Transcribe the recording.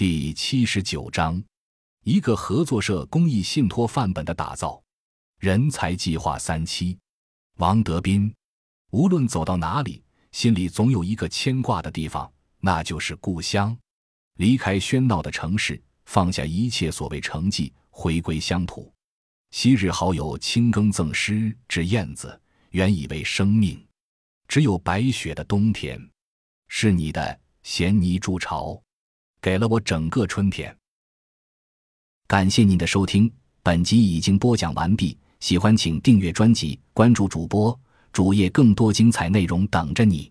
第七十九章，一个合作社公益信托范本的打造。人才计划三期，王德斌。无论走到哪里，心里总有一个牵挂的地方，那就是故乡。离开喧闹的城市，放下一切所谓成绩，回归乡土。昔日好友青耕赠诗之燕子，原以为生命只有白雪的冬天，是你的衔泥筑巢，给了我整个春天。感谢您的收听，本集已经播讲完毕。喜欢请订阅专辑，关注主播主页，更多精彩内容等着你。